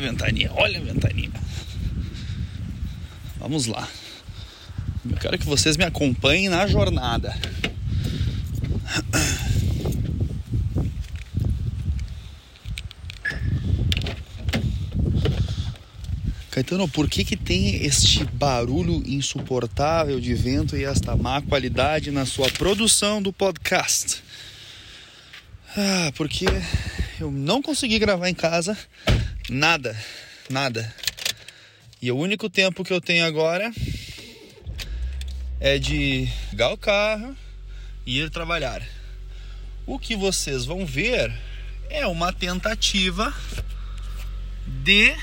a ventania, olha a ventania. Vamos lá. Eu quero que vocês me acompanhem na jornada. Caetano, por que, que tem este barulho insuportável de vento e esta má qualidade na sua produção do podcast? Ah, porque eu não consegui gravar em casa nada, nada. E o único tempo que eu tenho agora é de ligar o carro e ir trabalhar. O que vocês vão ver é uma tentativa de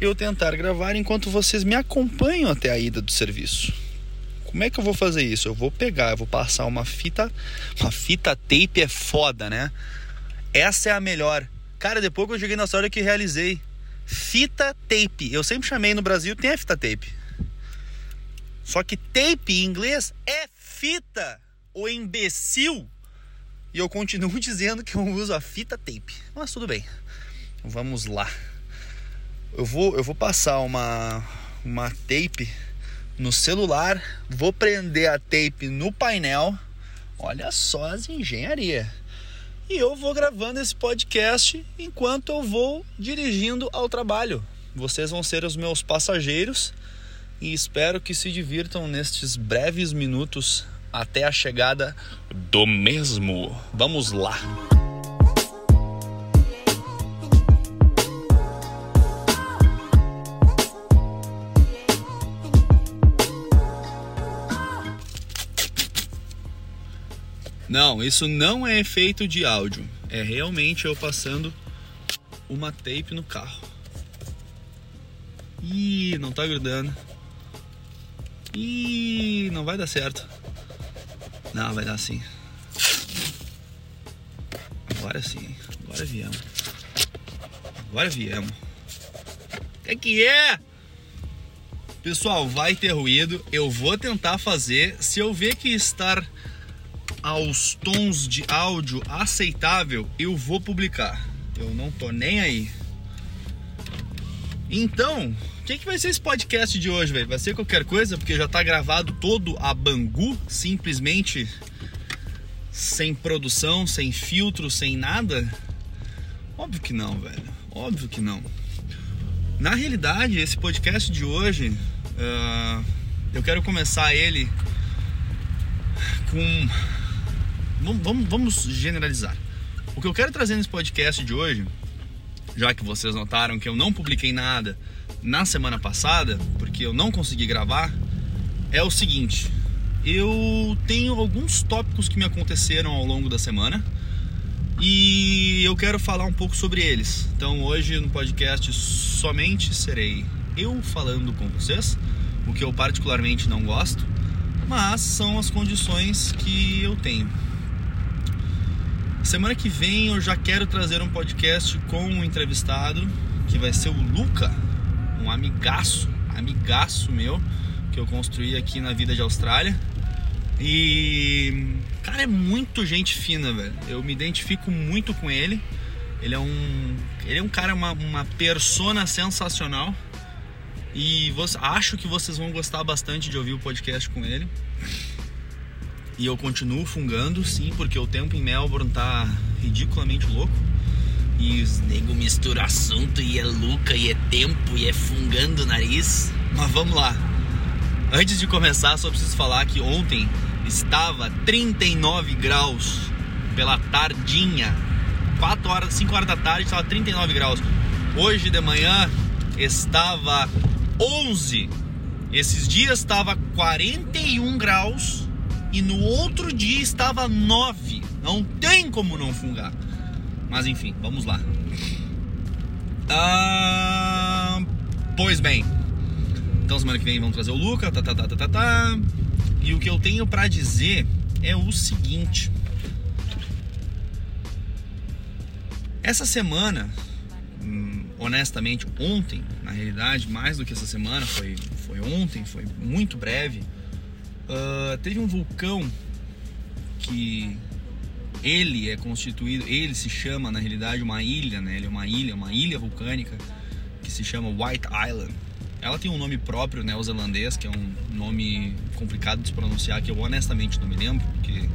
eu tentar gravar enquanto vocês me acompanham até a ida do serviço. Como é que eu vou fazer isso? Eu vou pegar, eu vou passar uma fita, uma fita tape é foda, né? Essa é a melhor. Cara, depois que eu cheguei na história que realizei fita tape. Eu sempre chamei no Brasil tem a fita tape. Só que tape em inglês é fita, o imbecil. E eu continuo dizendo que eu uso a fita tape. Mas tudo bem. Vamos lá. Eu vou, eu vou passar uma, uma tape no celular, vou prender a tape no painel. Olha só as engenharia. E eu vou gravando esse podcast enquanto eu vou dirigindo ao trabalho. Vocês vão ser os meus passageiros e espero que se divirtam nestes breves minutos até a chegada do mesmo. Vamos lá. Não, isso não é efeito de áudio. É realmente eu passando uma tape no carro. Ih, não tá grudando. Ih, não vai dar certo. Não, vai dar sim. Agora sim. Agora viemos. Agora viemos. O que, que é? Pessoal, vai ter ruído. Eu vou tentar fazer. Se eu ver que estar aos tons de áudio aceitável, eu vou publicar. Eu não tô nem aí. Então, o que, que vai ser esse podcast de hoje, velho? Vai ser qualquer coisa, porque já tá gravado todo a Bangu, simplesmente sem produção, sem filtro, sem nada? Óbvio que não, velho. Óbvio que não. Na realidade, esse podcast de hoje, uh, eu quero começar ele com vamos, vamos generalizar. O que eu quero trazer nesse podcast de hoje, já que vocês notaram que eu não publiquei nada na semana passada, porque eu não consegui gravar, é o seguinte: eu tenho alguns tópicos que me aconteceram ao longo da semana e eu quero falar um pouco sobre eles. Então hoje no podcast somente serei eu falando com vocês, o que eu particularmente não gosto, mas são as condições que eu tenho. Semana que vem eu já quero trazer um podcast com um entrevistado, que vai ser o Luca, um amigaço, amigaço meu, que eu construí aqui na vida de Austrália. E cara é muito gente fina, velho. Eu me identifico muito com ele. Ele é um, ele é um cara uma, uma persona sensacional. E acho que vocês vão gostar bastante de ouvir o podcast com ele. E eu continuo fungando, sim, porque o tempo em Melbourne tá ridiculamente louco. E os nego mistura assunto e é luca e é tempo e é fungando o nariz. Mas vamos lá. Antes de começar, só preciso falar que ontem estava 39 graus pela tardinha. 4 horas, 5 horas da tarde estava 39 graus. Hoje de manhã estava 11. Esses dias estava 41 graus e no outro dia estava 9. Não tem como não fungar. Mas enfim, vamos lá. Ah, pois bem. Então semana que vem vamos trazer o Luca, tá, tá, tá, tá, tá, tá. E o que eu tenho para dizer é o seguinte. Essa semana, hum, honestamente, ontem, na realidade, mais do que essa semana, foi, foi ontem, foi muito breve Uh, teve um vulcão que ele é constituído, ele se chama na realidade uma ilha, né? Ele é uma ilha, uma ilha vulcânica que se chama White Island. Ela tem um nome próprio neozelandês, que é um nome complicado de se pronunciar, que eu honestamente não me lembro, porque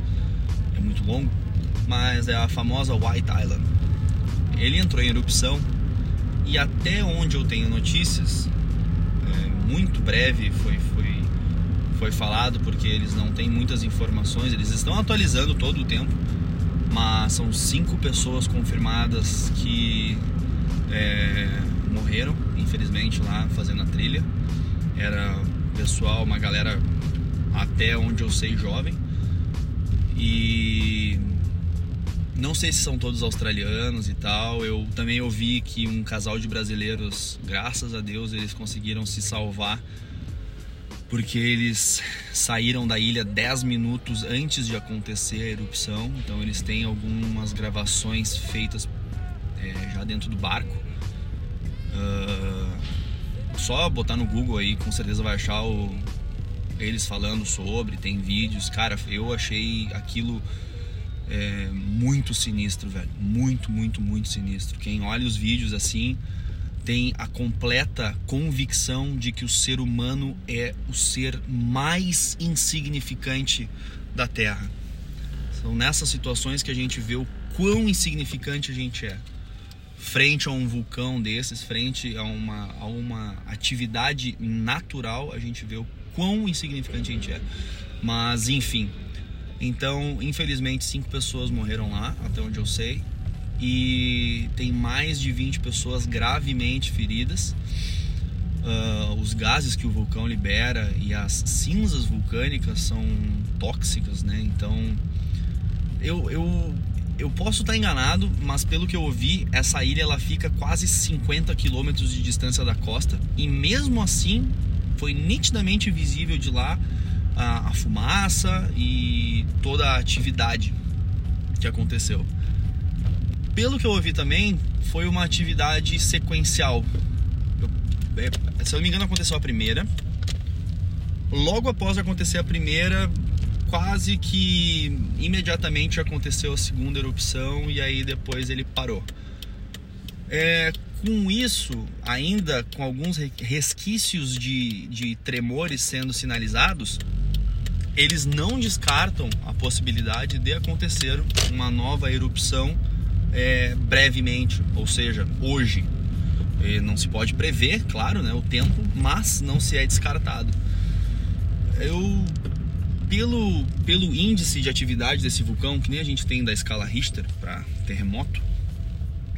é muito longo, mas é a famosa White Island. Ele entrou em erupção e até onde eu tenho notícias, é, muito breve foi, foi, foi falado, porque eles não têm muitas informações, eles estão atualizando todo o tempo, mas são cinco pessoas confirmadas que é, morreram, infelizmente, lá fazendo a trilha. Era pessoal, uma galera até onde eu sei jovem. E não sei se são todos australianos e tal. Eu também ouvi que um casal de brasileiros, graças a Deus, eles conseguiram se salvar porque eles saíram da ilha 10 minutos antes de acontecer a erupção. Então eles têm algumas gravações feitas é, já dentro do barco. Uh, só botar no Google aí, com certeza vai achar o, eles falando sobre, tem vídeos. Cara, eu achei aquilo é, muito sinistro, velho. Muito, muito, muito sinistro. Quem olha os vídeos assim tem a completa convicção de que o ser humano é o ser mais insignificante da Terra. São nessas situações que a gente vê o quão insignificante a gente é. Frente a um vulcão desses, frente a uma, a uma atividade natural, a gente vê o quão insignificante a gente é. Mas, enfim, então, infelizmente, cinco pessoas morreram lá, até onde eu sei, e tem mais de 20 pessoas gravemente feridas. Uh, os gases que o vulcão libera e as cinzas vulcânicas são tóxicas, né? Então, eu, eu, eu posso estar enganado, mas pelo que eu ouvi, essa ilha ela fica quase 50 quilômetros de distância da costa e mesmo assim foi nitidamente visível de lá a, a fumaça e toda a atividade que aconteceu. Pelo que eu ouvi também, foi uma atividade sequencial. Eu, é, se eu não me engano, aconteceu a primeira. Logo após acontecer a primeira, quase que imediatamente aconteceu a segunda erupção e aí depois ele parou. É, com isso, ainda com alguns resquícios de, de tremores sendo sinalizados, eles não descartam a possibilidade de acontecer uma nova erupção é, brevemente, ou seja, hoje. E não se pode prever, claro, né, o tempo, mas não se é descartado. Eu, pelo, pelo índice de atividade desse vulcão, que nem a gente tem da escala Richter para terremoto,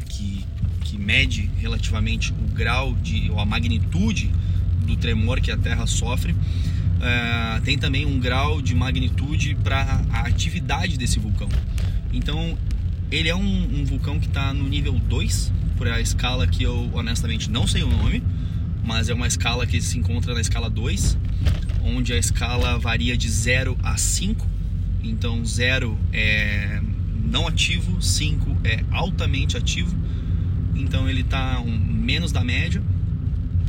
que, que mede relativamente o grau de, ou a magnitude do tremor que a Terra sofre, uh, tem também um grau de magnitude para a atividade desse vulcão. Então, ele é um, um vulcão que está no nível 2, por a escala que eu honestamente não sei o nome, mas é uma escala que se encontra na escala 2, onde a escala varia de 0 a 5. Então, 0 é não ativo, 5 é altamente ativo. Então, ele está um, menos da média,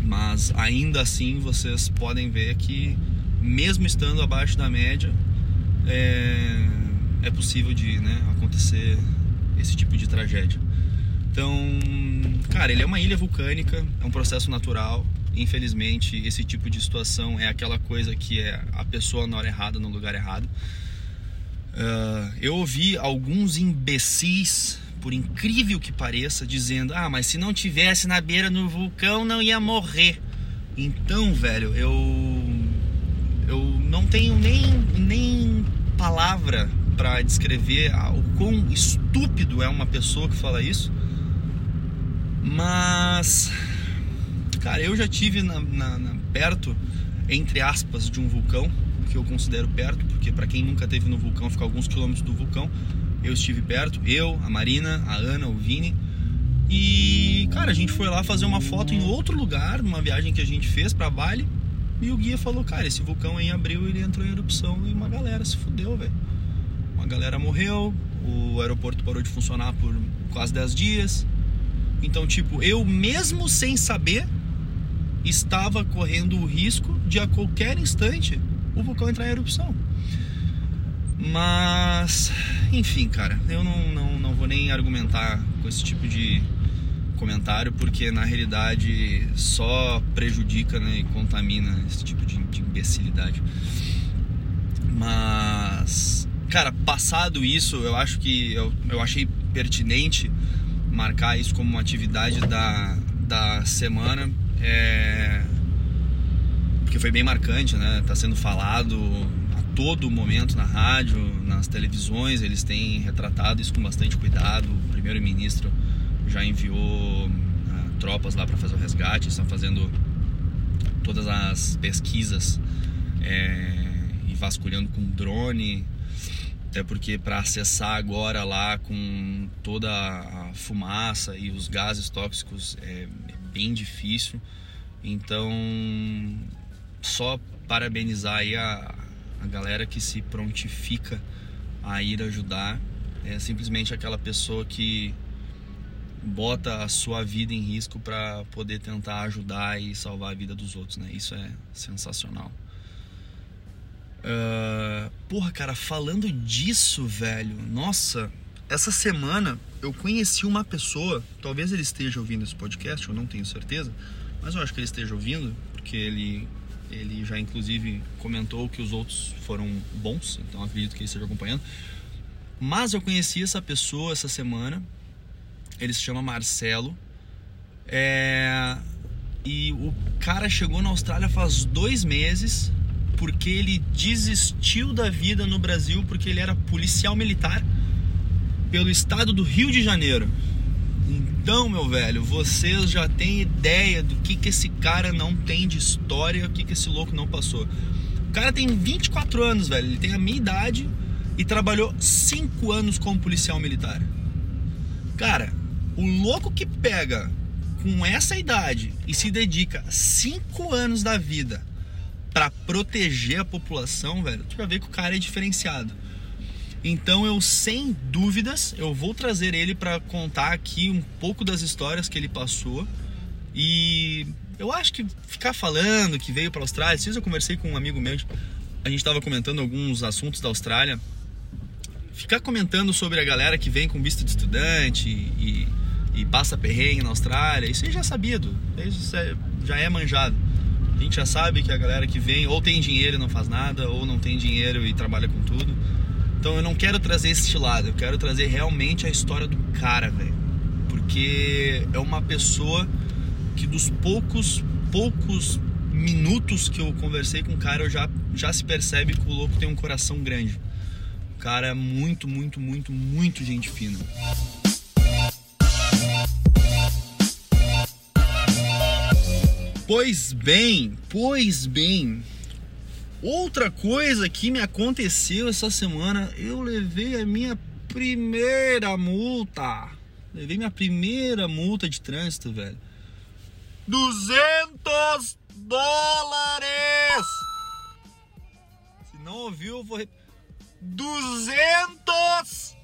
mas ainda assim vocês podem ver que mesmo estando abaixo da média, é, é possível de né, acontecer esse tipo de tragédia. Então, cara, ele é uma ilha vulcânica, é um processo natural. Infelizmente, esse tipo de situação é aquela coisa que é a pessoa na hora errada, no lugar errado. Uh, eu ouvi alguns imbecis, por incrível que pareça, dizendo: Ah, mas se não tivesse na beira do vulcão, não ia morrer. Então, velho, eu eu não tenho nem, nem palavra para descrever o quão estúpido é uma pessoa que fala isso. Mas, cara, eu já tive na, na, na, perto, entre aspas, de um vulcão, que eu considero perto, porque para quem nunca teve no vulcão, fica alguns quilômetros do vulcão. Eu estive perto, eu, a Marina, a Ana, o Vini. E, cara, a gente foi lá fazer uma foto em outro lugar, numa viagem que a gente fez para Bali. E o guia falou, cara, esse vulcão aí em abril ele entrou em erupção e uma galera se fudeu, velho. Uma galera morreu, o aeroporto parou de funcionar por quase 10 dias. Então, tipo, eu mesmo sem saber, estava correndo o risco de a qualquer instante o vulcão entrar em erupção. Mas, enfim, cara, eu não, não, não vou nem argumentar com esse tipo de comentário, porque na realidade só prejudica né, e contamina esse tipo de, de imbecilidade. Mas, cara, passado isso, eu acho que eu, eu achei pertinente marcar isso como uma atividade da, da semana. É, porque foi bem marcante, né? Tá sendo falado a todo momento na rádio, nas televisões, eles têm retratado isso com bastante cuidado. O primeiro-ministro já enviou uh, tropas lá para fazer o resgate, estão fazendo todas as pesquisas é, e vasculhando com drone, até porque para acessar agora lá com toda a fumaça e os gases tóxicos é, é bem difícil. Então, só parabenizar aí a, a galera que se prontifica a ir ajudar. É simplesmente aquela pessoa que bota a sua vida em risco para poder tentar ajudar e salvar a vida dos outros, né? Isso é sensacional. Uh, porra, cara, falando disso, velho, nossa, essa semana eu conheci uma pessoa, talvez ele esteja ouvindo esse podcast, eu não tenho certeza, mas eu acho que ele esteja ouvindo, porque ele, ele já inclusive comentou que os outros foram bons, então acredito que ele esteja acompanhando. Mas eu conheci essa pessoa essa semana ele se chama Marcelo. É... E o cara chegou na Austrália faz dois meses porque ele desistiu da vida no Brasil porque ele era policial militar pelo estado do Rio de Janeiro. Então, meu velho, vocês já têm ideia do que, que esse cara não tem de história, o que, que esse louco não passou. O cara tem 24 anos, velho, ele tem a minha idade e trabalhou 5 anos como policial militar. Cara, o louco que pega com essa idade e se dedica cinco anos da vida para proteger a população, velho, tu já vê que o cara é diferenciado. Então eu sem dúvidas eu vou trazer ele para contar aqui um pouco das histórias que ele passou e eu acho que ficar falando que veio para a Austrália, se eu conversei com um amigo meu, a gente estava comentando alguns assuntos da Austrália, ficar comentando sobre a galera que vem com visto de estudante e e passa perrengue na Austrália, isso aí já é sabido, isso já é manjado. A gente já sabe que a galera que vem ou tem dinheiro e não faz nada, ou não tem dinheiro e trabalha com tudo. Então eu não quero trazer esse lado, eu quero trazer realmente a história do cara, velho. Porque é uma pessoa que dos poucos, poucos minutos que eu conversei com o cara, eu já, já se percebe que o louco tem um coração grande. O cara é muito, muito, muito, muito gente fina. Pois bem, pois bem. Outra coisa que me aconteceu essa semana, eu levei a minha primeira multa. Levei minha primeira multa de trânsito, velho. 200 dólares! Se não ouviu, eu vou. 200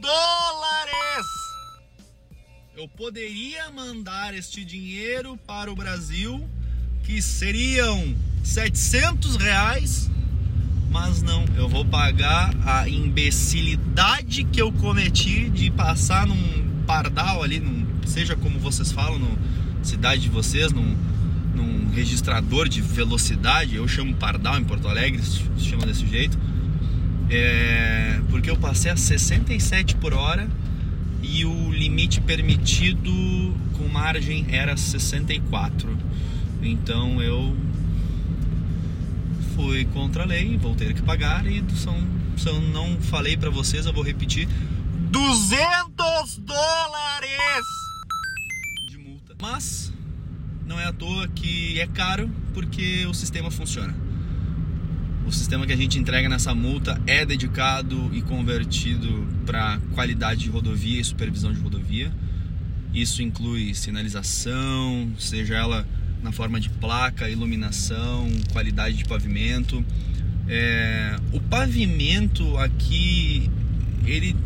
dólares! Eu poderia mandar este dinheiro para o Brasil, que seriam 700 reais, mas não, eu vou pagar a imbecilidade que eu cometi de passar num pardal ali, num, seja como vocês falam, na cidade de vocês, num, num registrador de velocidade, eu chamo pardal em Porto Alegre, se chama desse jeito, é, porque eu passei a 67 por hora e o limite permitido com margem era 64. Então eu fui contra a lei, vou ter que pagar e são, são não falei para vocês, eu vou repetir 200 dólares de multa. Mas não é à toa que é caro porque o sistema funciona. O sistema que a gente entrega nessa multa é dedicado e convertido para qualidade de rodovia e supervisão de rodovia. Isso inclui sinalização, seja ela na forma de placa, iluminação, qualidade de pavimento. É, o pavimento aqui, ele,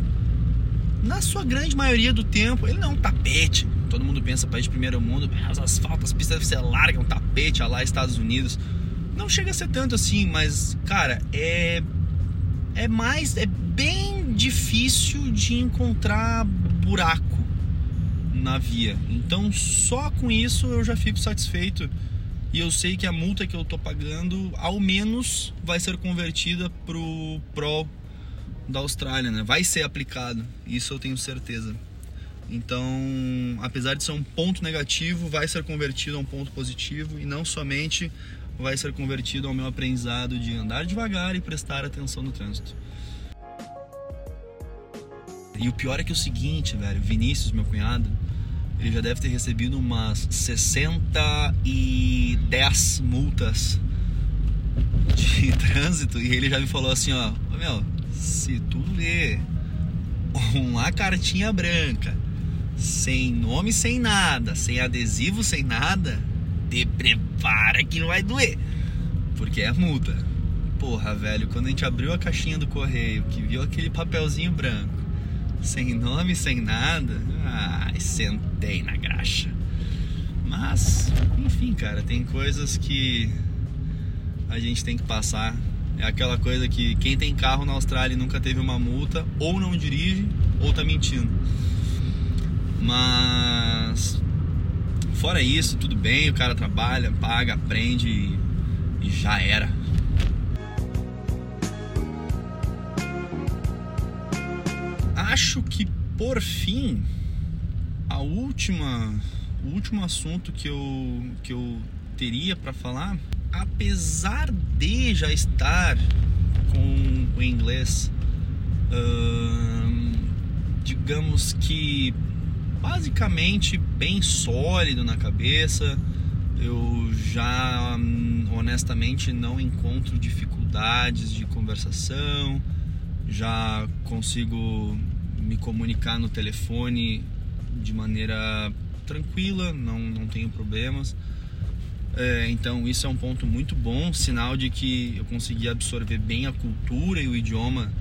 na sua grande maioria do tempo, ele não é um tapete. Todo mundo pensa país de primeiro mundo, as asfaltos, as pistas devem ser largas, um tapete, lá Estados Unidos. Não chega a ser tanto assim, mas, cara, é. é mais é bem difícil de encontrar buraco na via. Então só com isso eu já fico satisfeito e eu sei que a multa que eu tô pagando ao menos vai ser convertida pro Pro da Austrália, né? Vai ser aplicado, isso eu tenho certeza. Então, apesar de ser um ponto negativo, vai ser convertido a um ponto positivo e não somente vai ser convertido ao meu aprendizado de andar devagar e prestar atenção no trânsito. E o pior é que é o seguinte, velho, Vinícius, meu cunhado, ele já deve ter recebido umas 60 e 10 multas de trânsito e ele já me falou assim, ó, meu, se tu vê uma cartinha branca, sem nome, sem nada, sem adesivo, sem nada, te prepara que não vai doer, porque é multa. Porra, velho, quando a gente abriu a caixinha do correio, que viu aquele papelzinho branco, sem nome, sem nada, ai, sentei na graxa. Mas, enfim, cara, tem coisas que a gente tem que passar. É aquela coisa que quem tem carro na Austrália e nunca teve uma multa, ou não dirige, ou tá mentindo. Mas fora isso, tudo bem, o cara trabalha, paga, aprende e, já era. Acho que por fim, a última, o último assunto que eu, que eu teria para falar, apesar de já estar com o inglês, hum, digamos que basicamente bem sólido na cabeça. Eu já honestamente não encontro dificuldades de conversação, já consigo me comunicar no telefone de maneira tranquila, não, não tenho problemas. É, então isso é um ponto muito bom, sinal de que eu consegui absorver bem a cultura e o idioma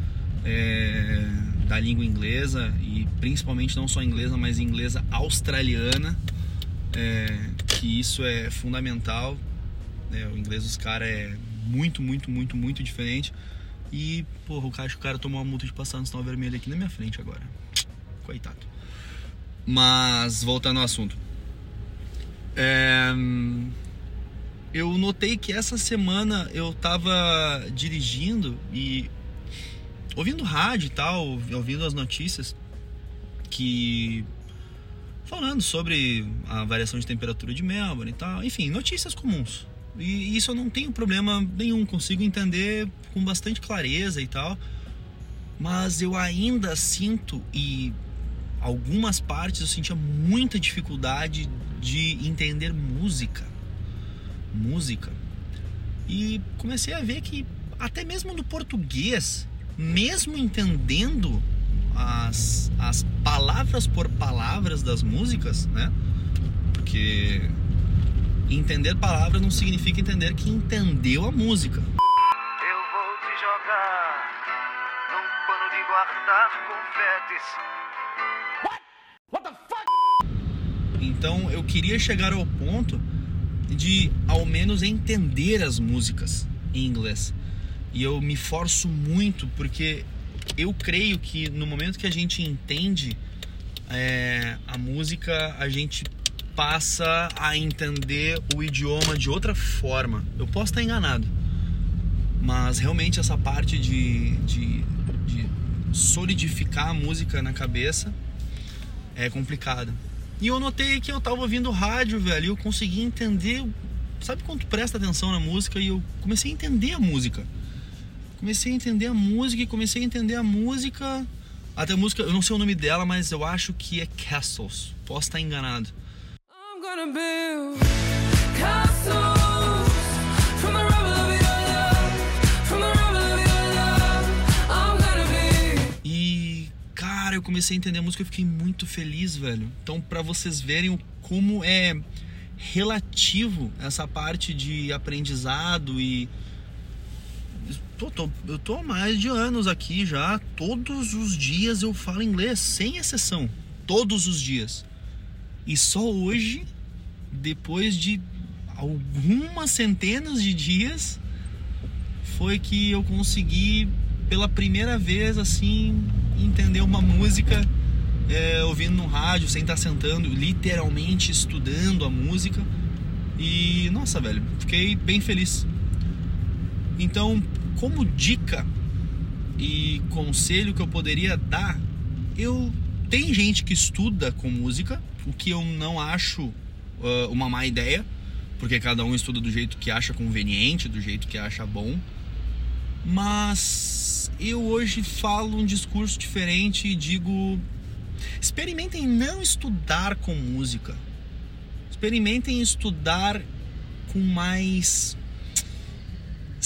é, da língua inglesa e principalmente não só inglesa, mas inglesa australiana, é, que isso é fundamental. É, o inglês dos caras é muito, muito, muito, muito diferente. E, porra, o cara, o cara tomou uma multa de passar no sinal vermelho aqui na minha frente agora. Coitado. Mas, voltando ao assunto. É, eu notei que essa semana eu tava dirigindo e ouvindo rádio e tal, ouvindo as notícias que falando sobre a variação de temperatura de Melbourne e tal, enfim, notícias comuns. E isso eu não tenho problema nenhum, consigo entender com bastante clareza e tal. Mas eu ainda sinto e algumas partes eu sentia muita dificuldade de entender música. Música. E comecei a ver que até mesmo no português mesmo entendendo as, as palavras por palavras das músicas, né? Porque entender palavras não significa entender que entendeu a música. Eu vou te jogar num pano de guardar confetes. What? What the fuck? Então eu queria chegar ao ponto de ao menos entender as músicas em inglês. E eu me forço muito porque eu creio que no momento que a gente entende é, a música, a gente passa a entender o idioma de outra forma. Eu posso estar enganado, mas realmente essa parte de, de, de solidificar a música na cabeça é complicada. E eu notei que eu tava ouvindo rádio, velho, e eu consegui entender. Sabe quando presta atenção na música e eu comecei a entender a música comecei a entender a música e comecei a entender a música. Até a música, eu não sei o nome dela, mas eu acho que é Castles. Posso estar enganado. E cara, eu comecei a entender a música e fiquei muito feliz, velho. Então, para vocês verem como é relativo essa parte de aprendizado e Tô, eu tô há mais de anos aqui já. Todos os dias eu falo inglês, sem exceção. Todos os dias. E só hoje, depois de algumas centenas de dias, foi que eu consegui pela primeira vez assim entender uma música é, ouvindo no rádio, sem estar sentando, literalmente estudando a música. E nossa, velho, fiquei bem feliz. Então, como dica e conselho que eu poderia dar, eu tem gente que estuda com música, o que eu não acho uh, uma má ideia, porque cada um estuda do jeito que acha conveniente, do jeito que acha bom. Mas eu hoje falo um discurso diferente e digo: experimentem não estudar com música. Experimentem estudar com mais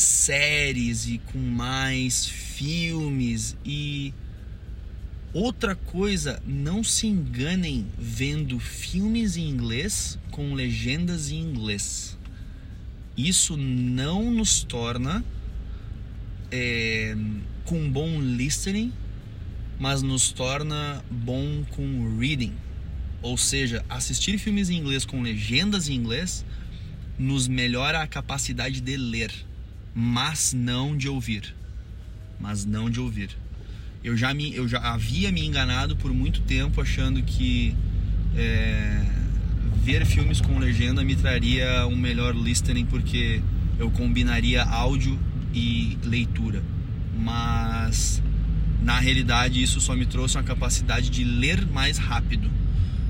séries e com mais filmes e outra coisa, não se enganem vendo filmes em inglês com legendas em inglês. Isso não nos torna é, com bom listening, mas nos torna bom com reading. Ou seja, assistir filmes em inglês com legendas em inglês nos melhora a capacidade de ler, mas não de ouvir. Mas não de ouvir. Eu já, me, eu já havia me enganado por muito tempo achando que é, ver filmes com legenda me traria um melhor listening porque eu combinaria áudio e leitura. Mas na realidade isso só me trouxe uma capacidade de ler mais rápido,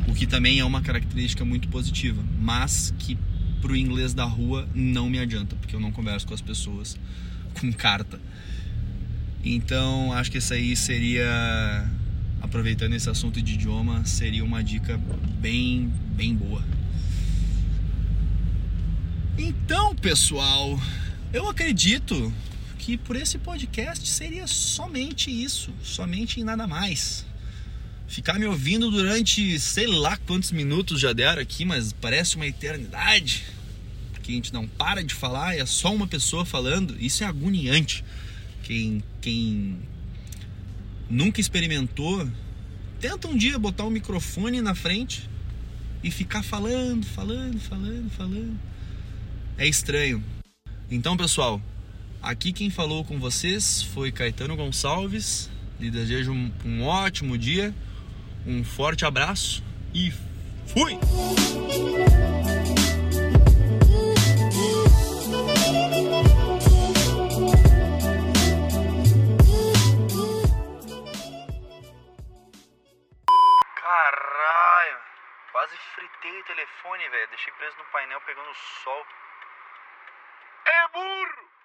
o que também é uma característica muito positiva, mas que pro inglês da rua não me adianta, porque eu não converso com as pessoas com carta. Então, acho que isso aí seria aproveitando esse assunto de idioma, seria uma dica bem, bem boa. Então, pessoal, eu acredito que por esse podcast seria somente isso, somente e nada mais. Ficar me ouvindo durante sei lá quantos minutos já deram aqui, mas parece uma eternidade. Porque a gente não para de falar, é só uma pessoa falando, isso é agoniante. Quem, quem nunca experimentou, tenta um dia botar um microfone na frente e ficar falando, falando, falando, falando. É estranho. Então, pessoal, aqui quem falou com vocês foi Caetano Gonçalves. Lhe desejo um ótimo dia, um forte abraço e fui! Quase fritei o telefone, velho. Deixei preso no painel pegando sol. É burro!